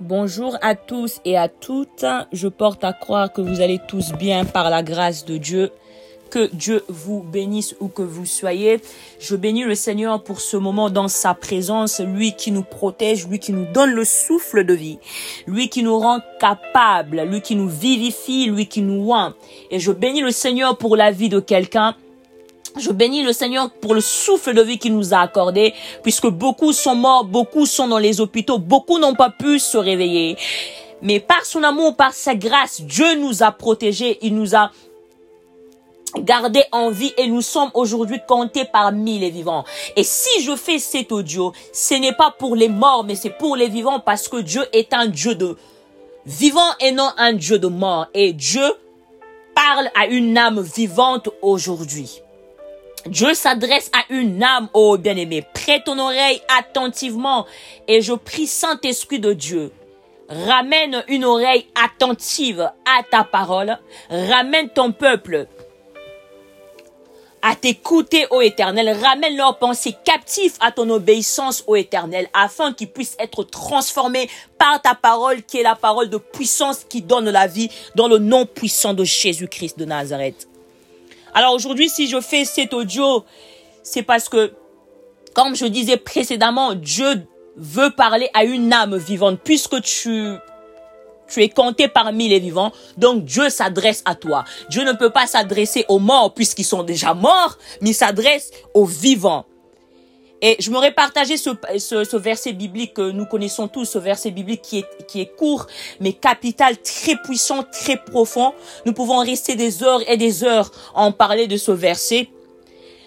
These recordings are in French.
Bonjour à tous et à toutes. Je porte à croire que vous allez tous bien par la grâce de Dieu. Que Dieu vous bénisse où que vous soyez. Je bénis le Seigneur pour ce moment dans sa présence, lui qui nous protège, lui qui nous donne le souffle de vie, lui qui nous rend capables, lui qui nous vivifie, lui qui nous rend. Et je bénis le Seigneur pour la vie de quelqu'un je bénis le Seigneur pour le souffle de vie qu'il nous a accordé, puisque beaucoup sont morts, beaucoup sont dans les hôpitaux, beaucoup n'ont pas pu se réveiller. Mais par son amour, par sa grâce, Dieu nous a protégés, il nous a gardés en vie et nous sommes aujourd'hui comptés parmi les vivants. Et si je fais cet audio, ce n'est pas pour les morts, mais c'est pour les vivants parce que Dieu est un Dieu de vivants et non un Dieu de mort. Et Dieu parle à une âme vivante aujourd'hui. Dieu s'adresse à une âme, oh bien-aimé. Prête ton oreille attentivement et je prie Saint-Esprit de Dieu. Ramène une oreille attentive à ta parole. Ramène ton peuple à t'écouter, ô éternel. Ramène leurs pensées captives à ton obéissance, ô éternel, afin qu'ils puissent être transformés par ta parole, qui est la parole de puissance qui donne la vie, dans le nom puissant de Jésus-Christ de Nazareth. Alors aujourd'hui, si je fais cet audio, c'est parce que, comme je disais précédemment, Dieu veut parler à une âme vivante, puisque tu tu es compté parmi les vivants, donc Dieu s'adresse à toi. Dieu ne peut pas s'adresser aux morts puisqu'ils sont déjà morts, mais s'adresse aux vivants. Et je m'aurais partagé ce, ce, verset biblique que nous connaissons tous, ce verset biblique qui est, qui est court, mais capital, très puissant, très profond. Nous pouvons rester des heures et des heures en parler de ce verset.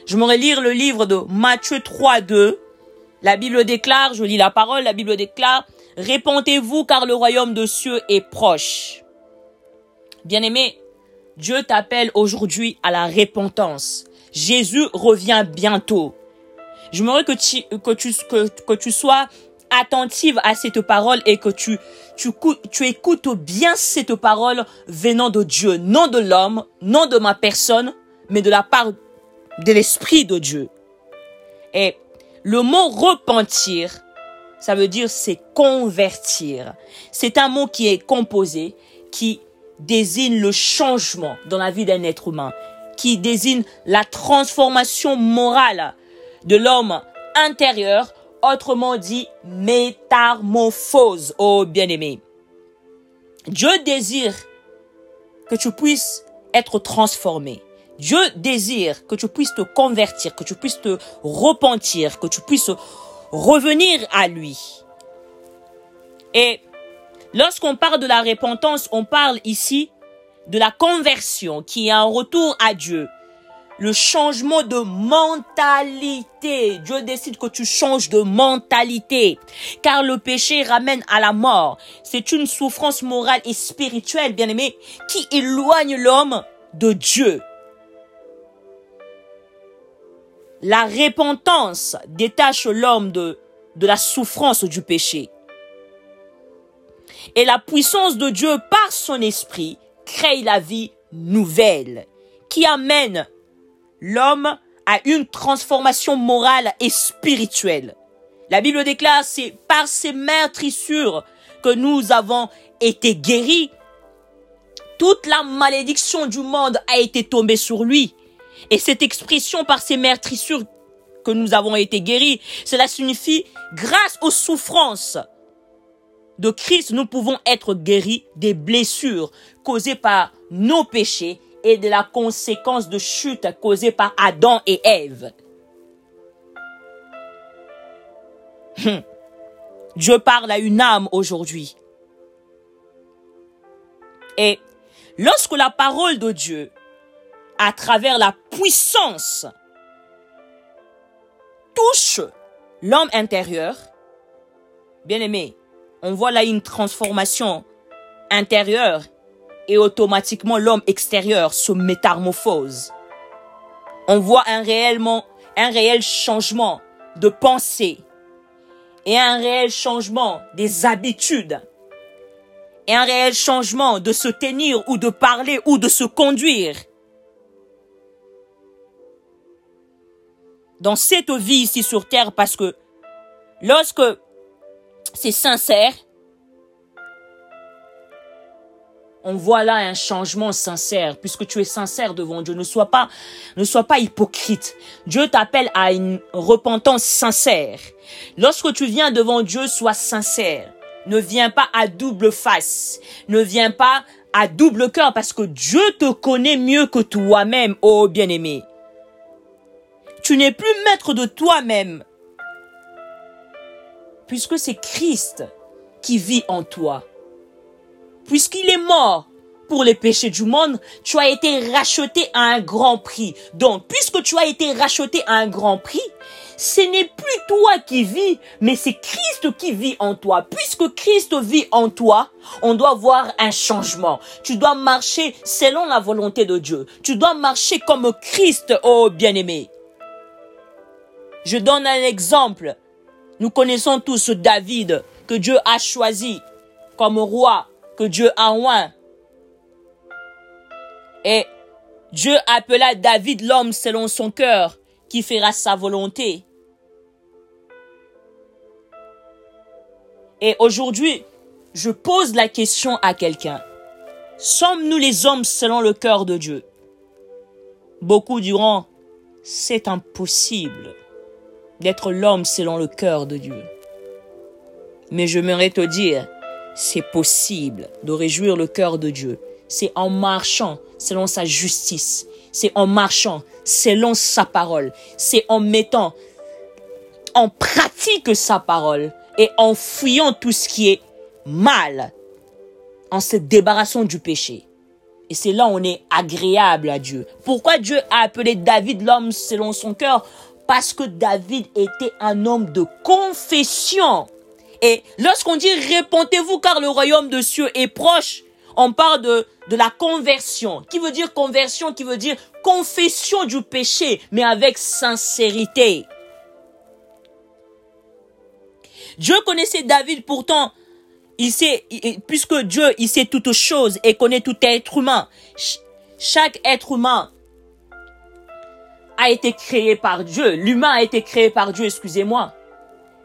Je m'aurais lire le livre de Matthieu 3, 2. La Bible déclare, je lis la parole, la Bible déclare, Répondez-vous car le royaume de cieux est proche. Bien-aimé, Dieu t'appelle aujourd'hui à la repentance. Jésus revient bientôt. J'aimerais que tu, que tu, que, tu sois attentive à cette parole et que tu, tu, tu écoutes bien cette parole venant de Dieu, non de l'homme, non de ma personne, mais de la part de l'Esprit de Dieu. Et le mot repentir, ça veut dire c'est convertir. C'est un mot qui est composé, qui désigne le changement dans la vie d'un être humain, qui désigne la transformation morale de l'homme intérieur, autrement dit métamorphose, oh bien-aimé. Dieu désire que tu puisses être transformé. Dieu désire que tu puisses te convertir, que tu puisses te repentir, que tu puisses revenir à lui. Et lorsqu'on parle de la repentance, on parle ici de la conversion qui est un retour à Dieu, le changement de mentalité. Dieu décide que tu changes de mentalité. Car le péché ramène à la mort. C'est une souffrance morale et spirituelle, bien aimé, qui éloigne l'homme de Dieu. La repentance détache l'homme de, de la souffrance du péché. Et la puissance de Dieu par son esprit crée la vie nouvelle qui amène l'homme a une transformation morale et spirituelle. La Bible déclare, c'est par ces meurtrissures que nous avons été guéris. Toute la malédiction du monde a été tombée sur lui. Et cette expression par ces meurtrissures que nous avons été guéris, cela signifie grâce aux souffrances de Christ, nous pouvons être guéris des blessures causées par nos péchés et de la conséquence de chute causée par Adam et Ève. Hum. Dieu parle à une âme aujourd'hui. Et lorsque la parole de Dieu, à travers la puissance, touche l'homme intérieur, bien aimé, on voit là une transformation intérieure et automatiquement l'homme extérieur se métamorphose. On voit un réellement, un réel changement de pensée et un réel changement des habitudes et un réel changement de se tenir ou de parler ou de se conduire. Dans cette vie ici sur terre parce que lorsque c'est sincère, on voit là un changement sincère, puisque tu es sincère devant Dieu. Ne sois pas, ne sois pas hypocrite. Dieu t'appelle à une repentance sincère. Lorsque tu viens devant Dieu, sois sincère. Ne viens pas à double face. Ne viens pas à double cœur, parce que Dieu te connaît mieux que toi-même, ô bien-aimé. Tu n'es plus maître de toi-même, puisque c'est Christ qui vit en toi puisqu'il est mort pour les péchés du monde, tu as été racheté à un grand prix. Donc, puisque tu as été racheté à un grand prix, ce n'est plus toi qui vis, mais c'est Christ qui vit en toi. Puisque Christ vit en toi, on doit voir un changement. Tu dois marcher selon la volonté de Dieu. Tu dois marcher comme Christ, oh bien-aimé. Je donne un exemple. Nous connaissons tous David que Dieu a choisi comme roi que Dieu a oint. Et Dieu appela David l'homme selon son cœur, qui fera sa volonté. Et aujourd'hui, je pose la question à quelqu'un. Sommes-nous les hommes selon le cœur de Dieu? Beaucoup diront, c'est impossible d'être l'homme selon le cœur de Dieu. Mais je j'aimerais te dire, c'est possible de réjouir le cœur de Dieu. C'est en marchant selon sa justice. C'est en marchant selon sa parole. C'est en mettant en pratique sa parole et en fuyant tout ce qui est mal, en se débarrassant du péché. Et c'est là où on est agréable à Dieu. Pourquoi Dieu a appelé David l'homme selon son cœur? Parce que David était un homme de confession. Et lorsqu'on dit répondez-vous car le royaume de cieux est proche, on parle de, de la conversion. Qui veut dire conversion? Qui veut dire confession du péché, mais avec sincérité. Dieu connaissait David pourtant. Il sait, puisque Dieu, il sait toutes choses et connaît tout être humain. Chaque être humain a été créé par Dieu. L'humain a été créé par Dieu, excusez-moi.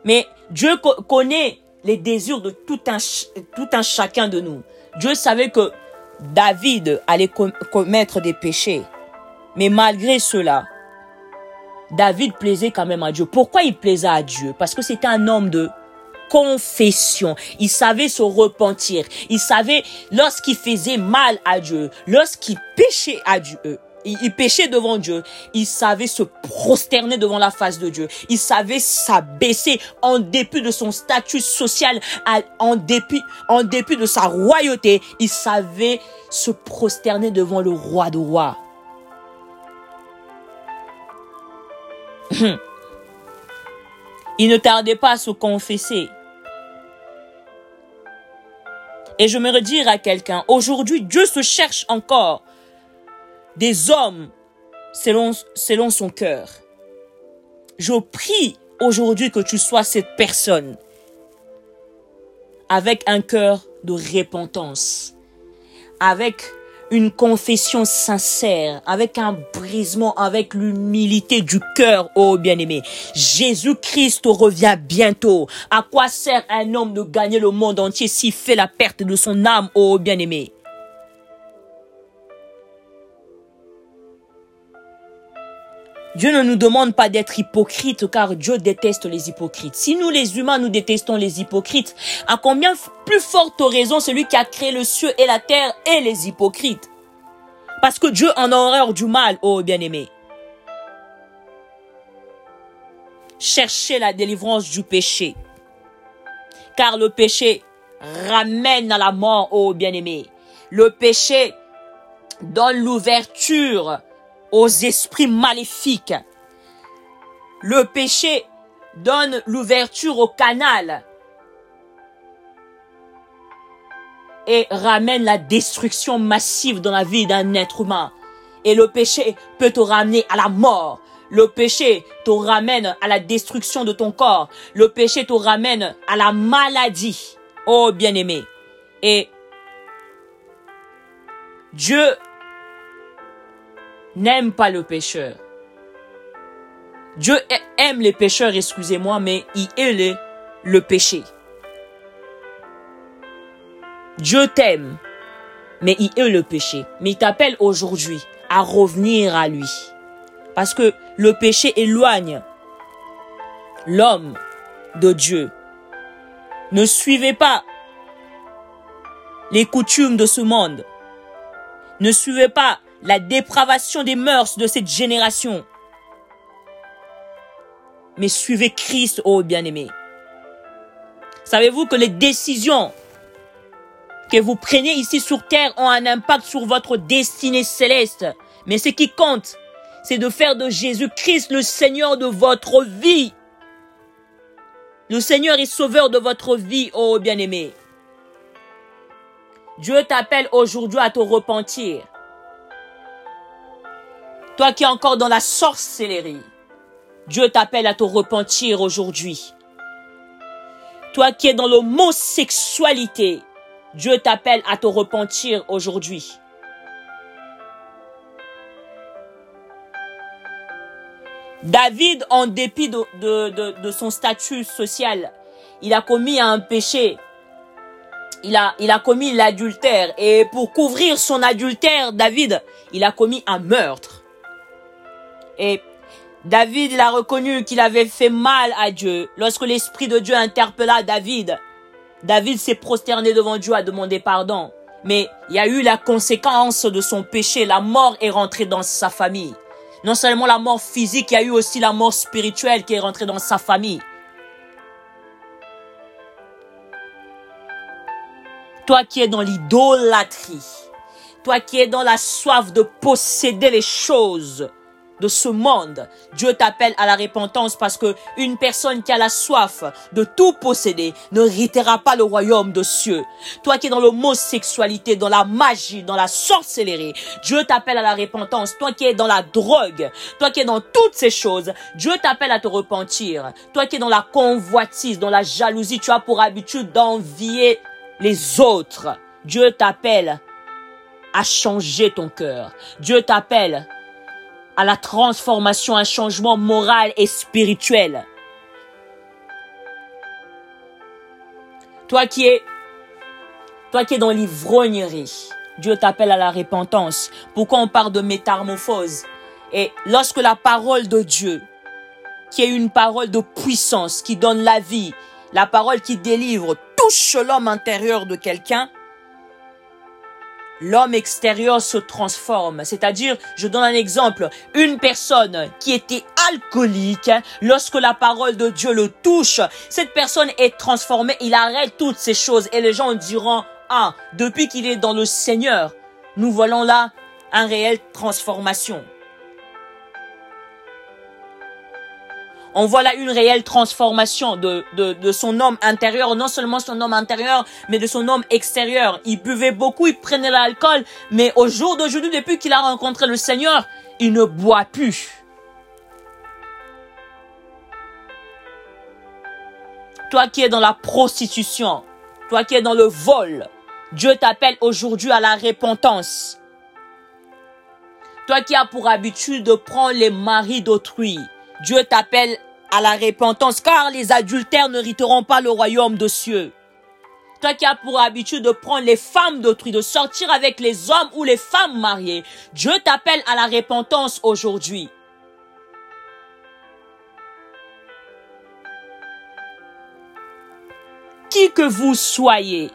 Mais Dieu connaît les désirs de tout un, tout un chacun de nous. Dieu savait que David allait commettre des péchés. Mais malgré cela, David plaisait quand même à Dieu. Pourquoi il plaisait à Dieu? Parce que c'était un homme de confession. Il savait se repentir. Il savait lorsqu'il faisait mal à Dieu, lorsqu'il péchait à Dieu, il, péchait devant Dieu. Il savait se prosterner devant la face de Dieu. Il savait s'abaisser en dépit de son statut social, en dépit, de sa royauté. Il savait se prosterner devant le roi de rois. Il ne tardait pas à se confesser. Et je me redire à quelqu'un, aujourd'hui Dieu se cherche encore des hommes selon, selon son cœur. Je prie aujourd'hui que tu sois cette personne avec un cœur de repentance, avec une confession sincère, avec un brisement, avec l'humilité du cœur, oh bien-aimé. Jésus-Christ revient bientôt. À quoi sert un homme de gagner le monde entier s'il fait la perte de son âme, oh bien-aimé? Dieu ne nous demande pas d'être hypocrites car Dieu déteste les hypocrites. Si nous les humains nous détestons les hypocrites, à combien plus forte raison celui qui a créé le ciel et la terre et les hypocrites? Parce que Dieu en a horreur du mal, oh bien-aimé. Cherchez la délivrance du péché. Car le péché ramène à la mort, oh bien-aimé. Le péché donne l'ouverture aux esprits maléfiques. Le péché donne l'ouverture au canal et ramène la destruction massive dans la vie d'un être humain. Et le péché peut te ramener à la mort. Le péché te ramène à la destruction de ton corps. Le péché te ramène à la maladie. Oh bien-aimé. Et Dieu n'aime pas le pécheur. Dieu aime les pécheurs, excusez-moi, mais il hait le péché. Dieu t'aime, mais il est le péché. Mais il t'appelle aujourd'hui à revenir à lui. Parce que le péché éloigne l'homme de Dieu. Ne suivez pas les coutumes de ce monde. Ne suivez pas la dépravation des mœurs de cette génération. Mais suivez Christ, ô bien-aimé. Savez-vous que les décisions que vous prenez ici sur terre ont un impact sur votre destinée céleste. Mais ce qui compte, c'est de faire de Jésus-Christ le Seigneur de votre vie. Le Seigneur est sauveur de votre vie, ô bien-aimé. Dieu t'appelle aujourd'hui à te repentir. Toi qui es encore dans la sorcellerie, Dieu t'appelle à te repentir aujourd'hui. Toi qui es dans l'homosexualité, Dieu t'appelle à te repentir aujourd'hui. David, en dépit de, son statut social, il a commis un péché. Il a, il a commis l'adultère. Et pour couvrir son adultère, David, il a commis un meurtre. Et David, il a reconnu qu'il avait fait mal à Dieu. Lorsque l'Esprit de Dieu interpella David, David s'est prosterné devant Dieu à demander pardon. Mais il y a eu la conséquence de son péché. La mort est rentrée dans sa famille. Non seulement la mort physique, il y a eu aussi la mort spirituelle qui est rentrée dans sa famille. Toi qui es dans l'idolâtrie, toi qui es dans la soif de posséder les choses, de ce monde. Dieu t'appelle à la repentance parce que une personne qui a la soif de tout posséder ne héritera pas le royaume de cieux. Toi qui es dans l'homosexualité, dans la magie, dans la sorcellerie, Dieu t'appelle à la repentance. Toi qui es dans la drogue, toi qui es dans toutes ces choses, Dieu t'appelle à te repentir. Toi qui es dans la convoitise, dans la jalousie, tu as pour habitude d'envier les autres. Dieu t'appelle à changer ton cœur. Dieu t'appelle à la transformation, un changement moral et spirituel. Toi qui es, toi qui es dans l'ivrognerie, Dieu t'appelle à la repentance. Pourquoi on parle de métamorphose? Et lorsque la parole de Dieu, qui est une parole de puissance, qui donne la vie, la parole qui délivre, touche l'homme intérieur de quelqu'un, l'homme extérieur se transforme. C'est-à-dire, je donne un exemple, une personne qui était alcoolique, lorsque la parole de Dieu le touche, cette personne est transformée, il arrête toutes ces choses et les gens diront, ah, depuis qu'il est dans le Seigneur, nous voyons là une réelle transformation. On voit là une réelle transformation de, son homme intérieur, non seulement son homme intérieur, mais de son homme extérieur. Il buvait beaucoup, il prenait l'alcool, mais au jour d'aujourd'hui, depuis qu'il a rencontré le Seigneur, il ne boit plus. Toi qui es dans la prostitution, toi qui es dans le vol, Dieu t'appelle aujourd'hui à la repentance. Toi qui as pour habitude de prendre les maris d'autrui, Dieu t'appelle à la repentance, car les adultères n'hériteront pas le royaume de cieux. Toi qui as pour habitude de prendre les femmes d'autrui, de sortir avec les hommes ou les femmes mariées, Dieu t'appelle à la repentance aujourd'hui. Qui que vous soyez,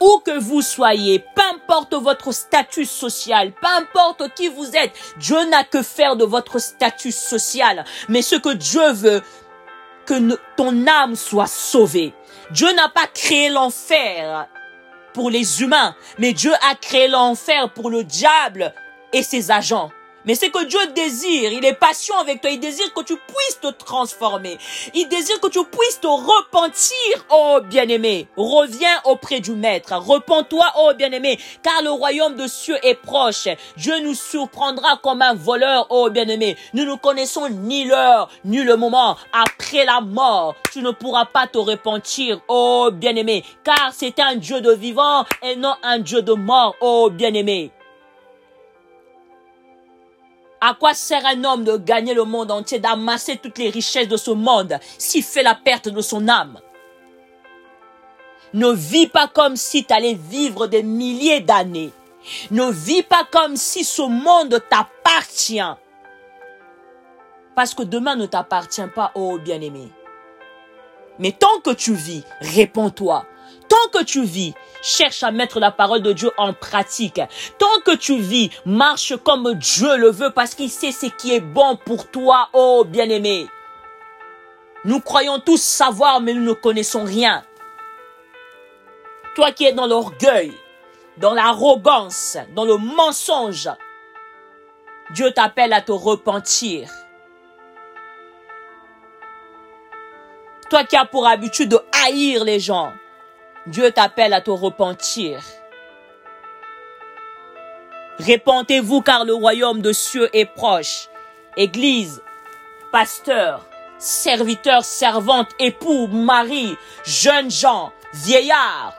où que vous soyez, peu importe votre statut social, peu importe qui vous êtes, Dieu n'a que faire de votre statut social. Mais ce que Dieu veut, que ton âme soit sauvée. Dieu n'a pas créé l'enfer pour les humains, mais Dieu a créé l'enfer pour le diable et ses agents. Mais c'est que Dieu désire, il est patient avec toi, il désire que tu puisses te transformer. Il désire que tu puisses te repentir, oh bien-aimé. Reviens auprès du Maître, repens-toi, oh bien-aimé, car le royaume de cieux est proche. Dieu nous surprendra comme un voleur, oh bien-aimé. Nous ne connaissons ni l'heure, ni le moment. Après la mort, tu ne pourras pas te repentir, oh bien-aimé, car c'est un Dieu de vivant et non un Dieu de mort, oh bien-aimé. À quoi sert un homme de gagner le monde entier, d'amasser toutes les richesses de ce monde, s'il fait la perte de son âme? Ne vis pas comme si tu allais vivre des milliers d'années. Ne vis pas comme si ce monde t'appartient. Parce que demain ne t'appartient pas, oh bien-aimé. Mais tant que tu vis, réponds-toi. Tant que tu vis, cherche à mettre la parole de Dieu en pratique. Tant que tu vis, marche comme Dieu le veut parce qu'il sait ce qui est bon pour toi, oh bien-aimé. Nous croyons tous savoir, mais nous ne connaissons rien. Toi qui es dans l'orgueil, dans l'arrogance, dans le mensonge, Dieu t'appelle à te repentir. Toi qui as pour habitude de haïr les gens, Dieu t'appelle à te repentir. Répentez-vous car le royaume de cieux est proche. Église, pasteur, serviteur, servante, époux, mari, jeunes gens, vieillards.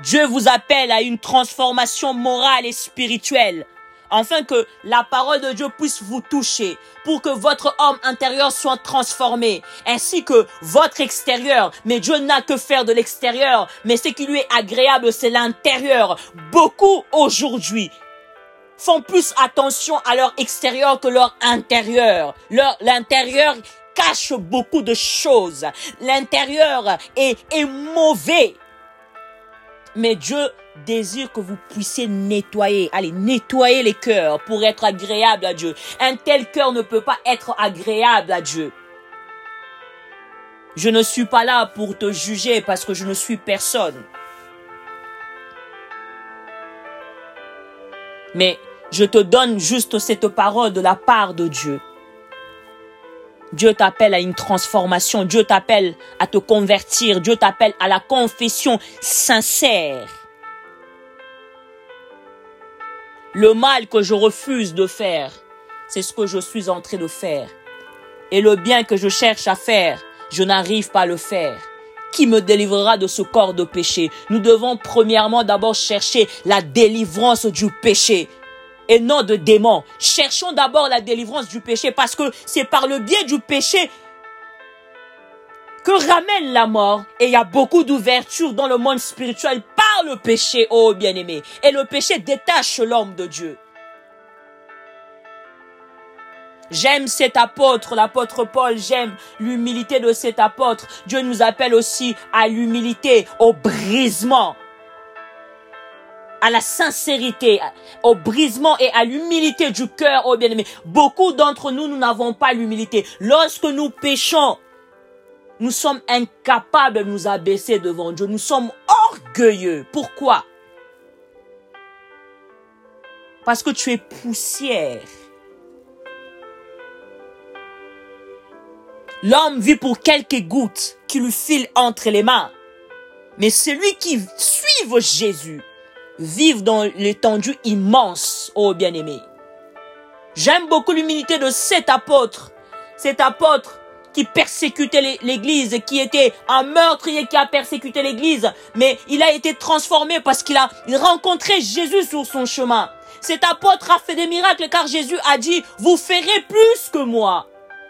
Dieu vous appelle à une transformation morale et spirituelle afin que la parole de Dieu puisse vous toucher, pour que votre homme intérieur soit transformé, ainsi que votre extérieur. Mais Dieu n'a que faire de l'extérieur, mais ce qui lui est agréable, c'est l'intérieur. Beaucoup aujourd'hui font plus attention à leur extérieur que leur intérieur. L'intérieur cache beaucoup de choses. L'intérieur est mauvais. Mais Dieu désire que vous puissiez nettoyer, allez, nettoyer les cœurs pour être agréable à Dieu. Un tel cœur ne peut pas être agréable à Dieu. Je ne suis pas là pour te juger parce que je ne suis personne. Mais je te donne juste cette parole de la part de Dieu. Dieu t'appelle à une transformation, Dieu t'appelle à te convertir, Dieu t'appelle à la confession sincère. Le mal que je refuse de faire, c'est ce que je suis en train de faire. Et le bien que je cherche à faire, je n'arrive pas à le faire. Qui me délivrera de ce corps de péché? Nous devons premièrement d'abord chercher la délivrance du péché et non de démons. Cherchons d'abord la délivrance du péché parce que c'est par le biais du péché que ramène la mort. Et il y a beaucoup d'ouverture dans le monde spirituel le péché, oh bien-aimé. Et le péché détache l'homme de Dieu. J'aime cet apôtre, l'apôtre Paul, j'aime l'humilité de cet apôtre. Dieu nous appelle aussi à l'humilité, au brisement, à la sincérité, au brisement et à l'humilité du cœur, oh bien-aimé. Beaucoup d'entre nous, nous n'avons pas l'humilité. Lorsque nous péchons, nous sommes incapables de nous abaisser devant Dieu. Nous sommes orgueilleux. Pourquoi? Parce que tu es poussière. L'homme vit pour quelques gouttes qui lui filent entre les mains. Mais celui qui suit Jésus vive dans l'étendue immense, oh bien-aimé. J'aime beaucoup l'humilité de cet apôtre. Cet apôtre qui persécutait l'église, qui était un meurtrier qui a persécuté l'église, mais il a été transformé parce qu'il a rencontré Jésus sur son chemin. Cet apôtre a fait des miracles car Jésus a dit, vous ferez plus que moi.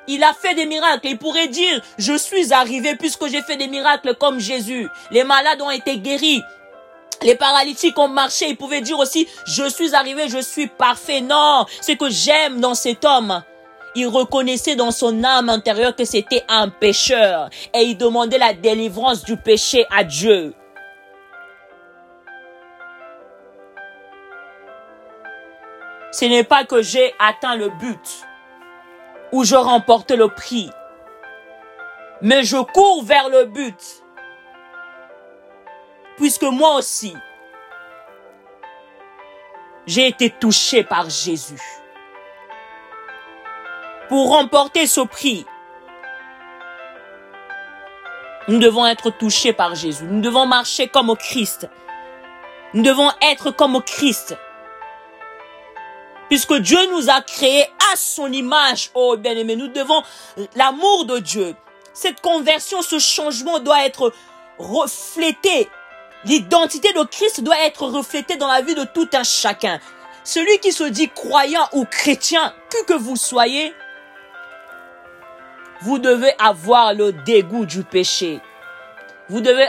Il a fait des miracles. Il pourrait dire, je suis arrivé puisque j'ai fait des miracles comme Jésus. Les malades ont été guéris. Les paralytiques ont marché. Il pouvait dire aussi, je suis arrivé, je suis parfait. Non, ce que j'aime dans cet homme, il reconnaissait dans son âme intérieure que c'était un pécheur et il demandait la délivrance du péché à Dieu. Ce n'est pas que j'ai atteint le but ou je remporte le prix, mais je cours vers le but. Puisque moi aussi, j'ai été touché par Jésus pour remporter ce prix, nous devons être touchés par Jésus. Nous devons marcher comme au Christ. Nous devons être comme au Christ. Puisque Dieu nous a créés à son image, oh bien-aimé, nous devons l'amour de Dieu. Cette conversion, ce changement doit être reflété. L'identité de Christ doit être reflétée dans la vie de tout un chacun. Celui qui se dit croyant ou chrétien, que que vous soyez, vous devez avoir le dégoût du péché. Vous devez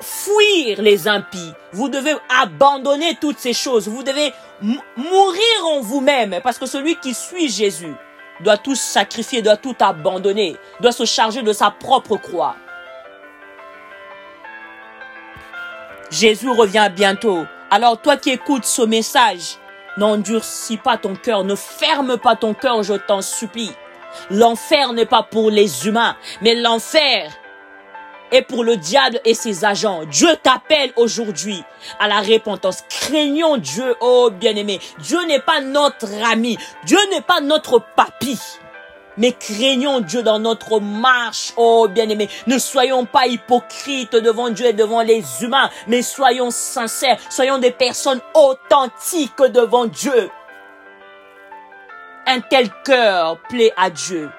fuir les impies. Vous devez abandonner toutes ces choses. Vous devez mourir en vous-même parce que celui qui suit Jésus doit tout sacrifier, doit tout abandonner, doit se charger de sa propre croix. Jésus revient bientôt. Alors toi qui écoutes ce message, n'endurcis pas ton cœur, ne ferme pas ton cœur, je t'en supplie. L'enfer n'est pas pour les humains, mais l'enfer est pour le diable et ses agents. Dieu t'appelle aujourd'hui à la repentance. Craignons Dieu, oh bien-aimé. Dieu n'est pas notre ami. Dieu n'est pas notre papy. Mais craignons Dieu dans notre marche, oh bien-aimé. Ne soyons pas hypocrites devant Dieu et devant les humains, mais soyons sincères, soyons des personnes authentiques devant Dieu. Un tel cœur plaît à Dieu.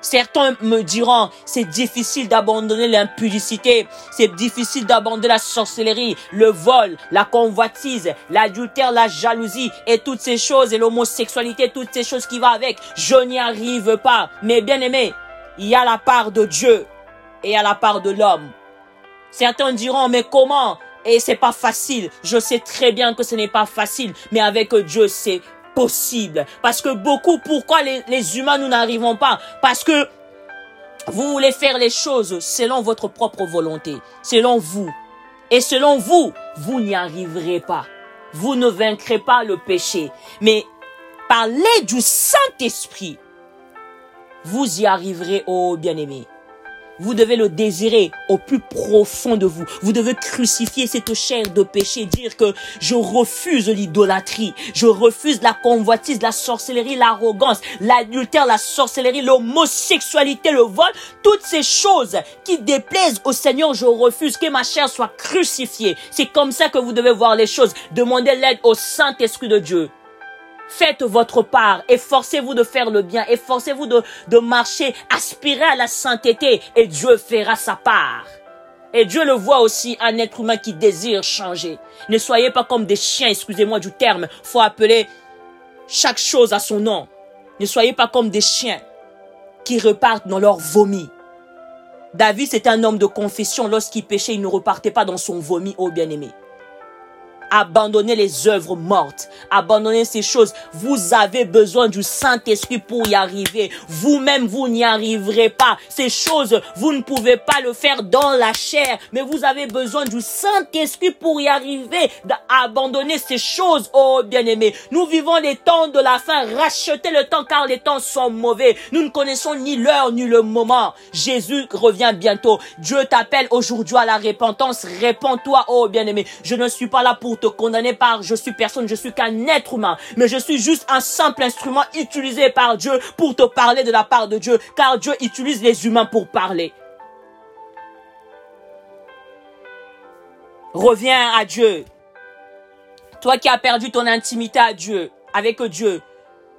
Certains me diront, c'est difficile d'abandonner l'impudicité, c'est difficile d'abandonner la sorcellerie, le vol, la convoitise, l'adultère, la jalousie et toutes ces choses et l'homosexualité, toutes ces choses qui vont avec. Je n'y arrive pas. Mais bien aimé, il y a la part de Dieu et il y a la part de l'homme. Certains diront, mais comment? Et c'est pas facile. Je sais très bien que ce n'est pas facile, mais avec Dieu, c'est possible. Parce que beaucoup, pourquoi les, humains, nous n'arrivons pas? Parce que vous voulez faire les choses selon votre propre volonté, selon vous. Et selon vous, vous n'y arriverez pas. Vous ne vaincrez pas le péché. Mais par l'aide du Saint-Esprit, vous y arriverez, oh bien-aimé. Vous devez le désirer au plus profond de vous. Vous devez crucifier cette chair de péché, dire que je refuse l'idolâtrie, je refuse la convoitise, la sorcellerie, l'arrogance, l'adultère, la sorcellerie, l'homosexualité, le vol, toutes ces choses qui déplaisent au Seigneur, je refuse que ma chair soit crucifiée. C'est comme ça que vous devez voir les choses. Demandez l'aide au Saint-Esprit de Dieu. Faites votre part. Efforcez-vous de faire le bien. Efforcez-vous de, marcher. Aspirez à la sainteté et Dieu fera sa part. Et Dieu le voit aussi un être humain qui désire changer. Ne soyez pas comme des chiens, excusez-moi du terme. Faut appeler chaque chose à son nom. Ne soyez pas comme des chiens qui repartent dans leur vomi. David, c'était un homme de confession. Lorsqu'il péchait, il ne repartait pas dans son vomi, ô bien-aimé. Abandonnez les œuvres mortes. Abandonnez ces choses. Vous avez besoin du Saint-Esprit pour y arriver. Vous-même, vous, n'y arriverez pas. Ces choses, vous ne pouvez pas le faire dans la chair. Mais vous avez besoin du Saint-Esprit pour y arriver. D'abandonner ces choses, oh bien-aimés. Nous vivons les temps de la fin. Rachetez le temps car les temps sont mauvais. Nous ne connaissons ni l'heure ni le moment. Jésus revient bientôt. Dieu t'appelle aujourd'hui à la repentance. Réponds-toi, oh bien-aimé. Je ne suis pas là pour te condamner par je suis personne, je suis qu'un être humain, mais je suis juste un simple instrument utilisé par Dieu pour te parler de la part de Dieu, car Dieu utilise les humains pour parler. Reviens à Dieu. Toi qui as perdu ton intimité à Dieu, avec Dieu.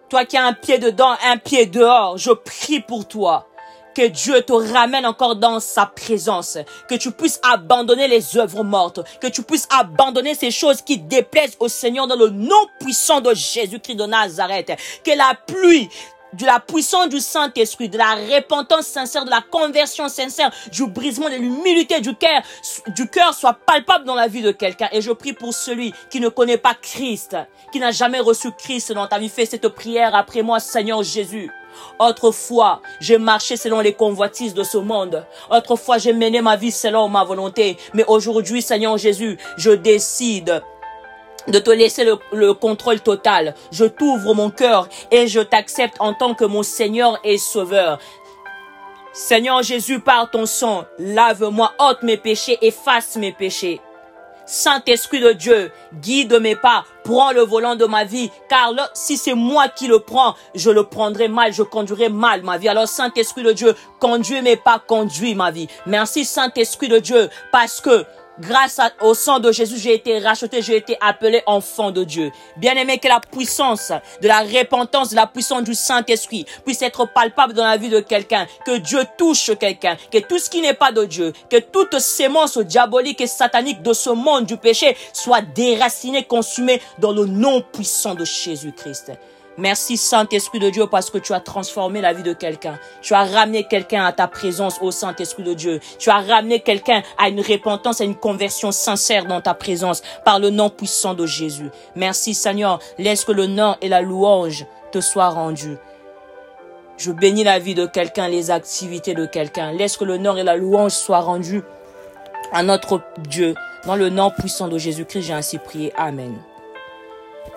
Toi qui as un pied dedans, un pied dehors, je prie pour toi que Dieu te ramène encore dans sa présence, que tu puisses abandonner les œuvres mortes, que tu puisses abandonner ces choses qui déplaisent au Seigneur dans le nom puissant de Jésus-Christ de Nazareth, que la pluie de la puissance du Saint-Esprit, de la repentance sincère, de la conversion sincère, du brisement de l'humilité du cœur, du cœur soit palpable dans la vie de quelqu'un. Et je prie pour celui qui ne connaît pas Christ, qui n'a jamais reçu Christ dans ta vie. Fais cette prière après moi, Seigneur Jésus. Autrefois, j'ai marché selon les convoitises de ce monde. Autrefois, j'ai mené ma vie selon ma volonté. Mais aujourd'hui, Seigneur Jésus, je décide de te laisser le, contrôle total. Je t'ouvre mon cœur et je t'accepte en tant que mon Seigneur et Sauveur. Seigneur Jésus, par ton sang, lave-moi, ôte mes péchés, efface mes péchés. Saint-Esprit de Dieu, guide mes pas, prends le volant de ma vie, car si c'est moi qui le prends, je le prendrai mal, je conduirai mal ma vie. Alors Saint-Esprit de Dieu, conduis mes pas, conduis ma vie. Merci Saint-Esprit de Dieu, parce que Grâce au sang de Jésus, j'ai été racheté, j'ai été appelé enfant de Dieu. Bien aimé, que la puissance de la repentance, de la puissance du Saint-Esprit puisse être palpable dans la vie de quelqu'un. Que Dieu touche quelqu'un. Que tout ce qui n'est pas de Dieu, que toute sémence diabolique et satanique de ce monde du péché soit déracinée, consumée dans le nom puissant de Jésus-Christ. Merci Saint-Esprit de Dieu parce que tu as transformé la vie de quelqu'un. Tu as ramené quelqu'un à ta présence au Saint-Esprit de Dieu. Tu as ramené quelqu'un à une repentance, à une conversion sincère dans ta présence par le nom puissant de Jésus. Merci Seigneur. Laisse que le nom et la louange te soient rendus. Je bénis la vie de quelqu'un, les activités de quelqu'un. Laisse que le nom et la louange soient rendus à notre Dieu. Dans le nom puissant de Jésus-Christ, j'ai ainsi prié. Amen.